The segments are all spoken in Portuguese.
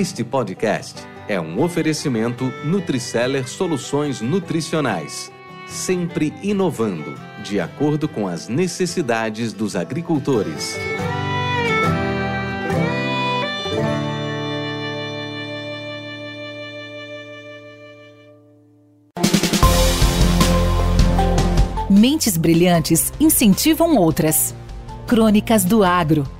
Este podcast é um oferecimento Nutriceller Soluções Nutricionais, sempre inovando, de acordo com as necessidades dos agricultores. Mentes brilhantes incentivam outras. Crônicas do Agro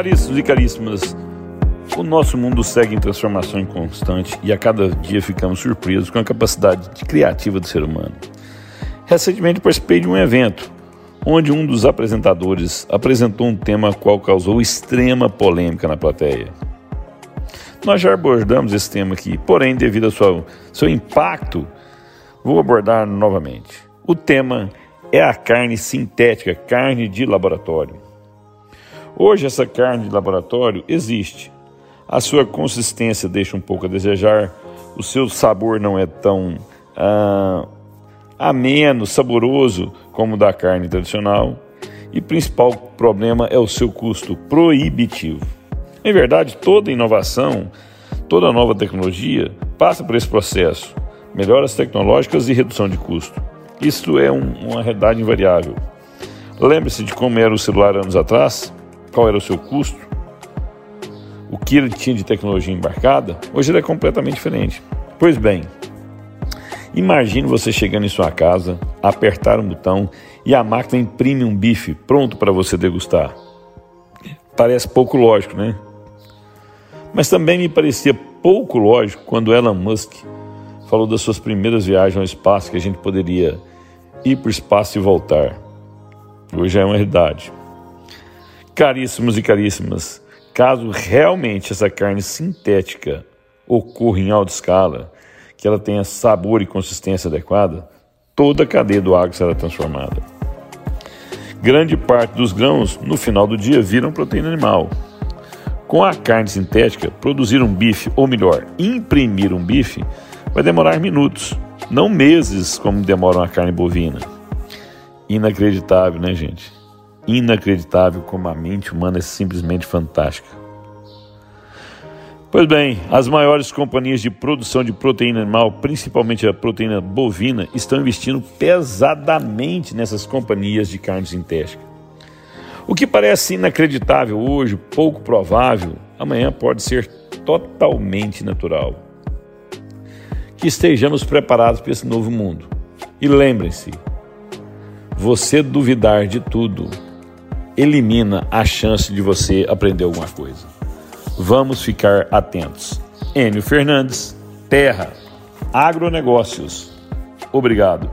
Caríssimos e caríssimas, o nosso mundo segue em transformação constante e a cada dia ficamos surpresos com a capacidade criativa do ser humano. Recentemente participei de um evento onde um dos apresentadores apresentou um tema qual causou extrema polêmica na plateia. Nós já abordamos esse tema aqui, porém, devido ao seu, seu impacto, vou abordar novamente. O tema é a carne sintética, carne de laboratório. Hoje, essa carne de laboratório existe. A sua consistência deixa um pouco a desejar, o seu sabor não é tão ah, ameno, saboroso como o da carne tradicional. E o principal problema é o seu custo proibitivo. Em verdade, toda inovação, toda nova tecnologia passa por esse processo. Melhoras tecnológicas e redução de custo. Isso é um, uma realidade invariável. Lembre-se de como era o celular anos atrás? Qual era o seu custo, o que ele tinha de tecnologia embarcada, hoje ele é completamente diferente. Pois bem, imagine você chegando em sua casa, apertar um botão e a máquina imprime um bife pronto para você degustar. Parece pouco lógico, né? Mas também me parecia pouco lógico quando Elon Musk falou das suas primeiras viagens ao espaço, que a gente poderia ir para o espaço e voltar. Hoje é uma realidade. Caríssimos e caríssimas, caso realmente essa carne sintética ocorra em alta escala, que ela tenha sabor e consistência adequada, toda a cadeia do agro será transformada. Grande parte dos grãos, no final do dia, viram proteína animal. Com a carne sintética, produzir um bife, ou melhor, imprimir um bife, vai demorar minutos, não meses como demora uma carne bovina. Inacreditável, né, gente? Inacreditável como a mente humana é simplesmente fantástica. Pois bem, as maiores companhias de produção de proteína animal, principalmente a proteína bovina, estão investindo pesadamente nessas companhias de carne sintética. O que parece inacreditável hoje, pouco provável, amanhã pode ser totalmente natural. Que estejamos preparados para esse novo mundo. E lembrem-se, você duvidar de tudo elimina a chance de você aprender alguma coisa. Vamos ficar atentos. Enio Fernandes, Terra, Agronegócios. Obrigado.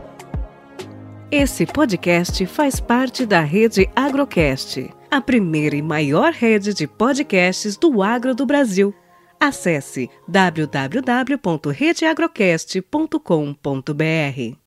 Esse podcast faz parte da rede Agrocast, a primeira e maior rede de podcasts do agro do Brasil. Acesse www.redeagrocast.com.br.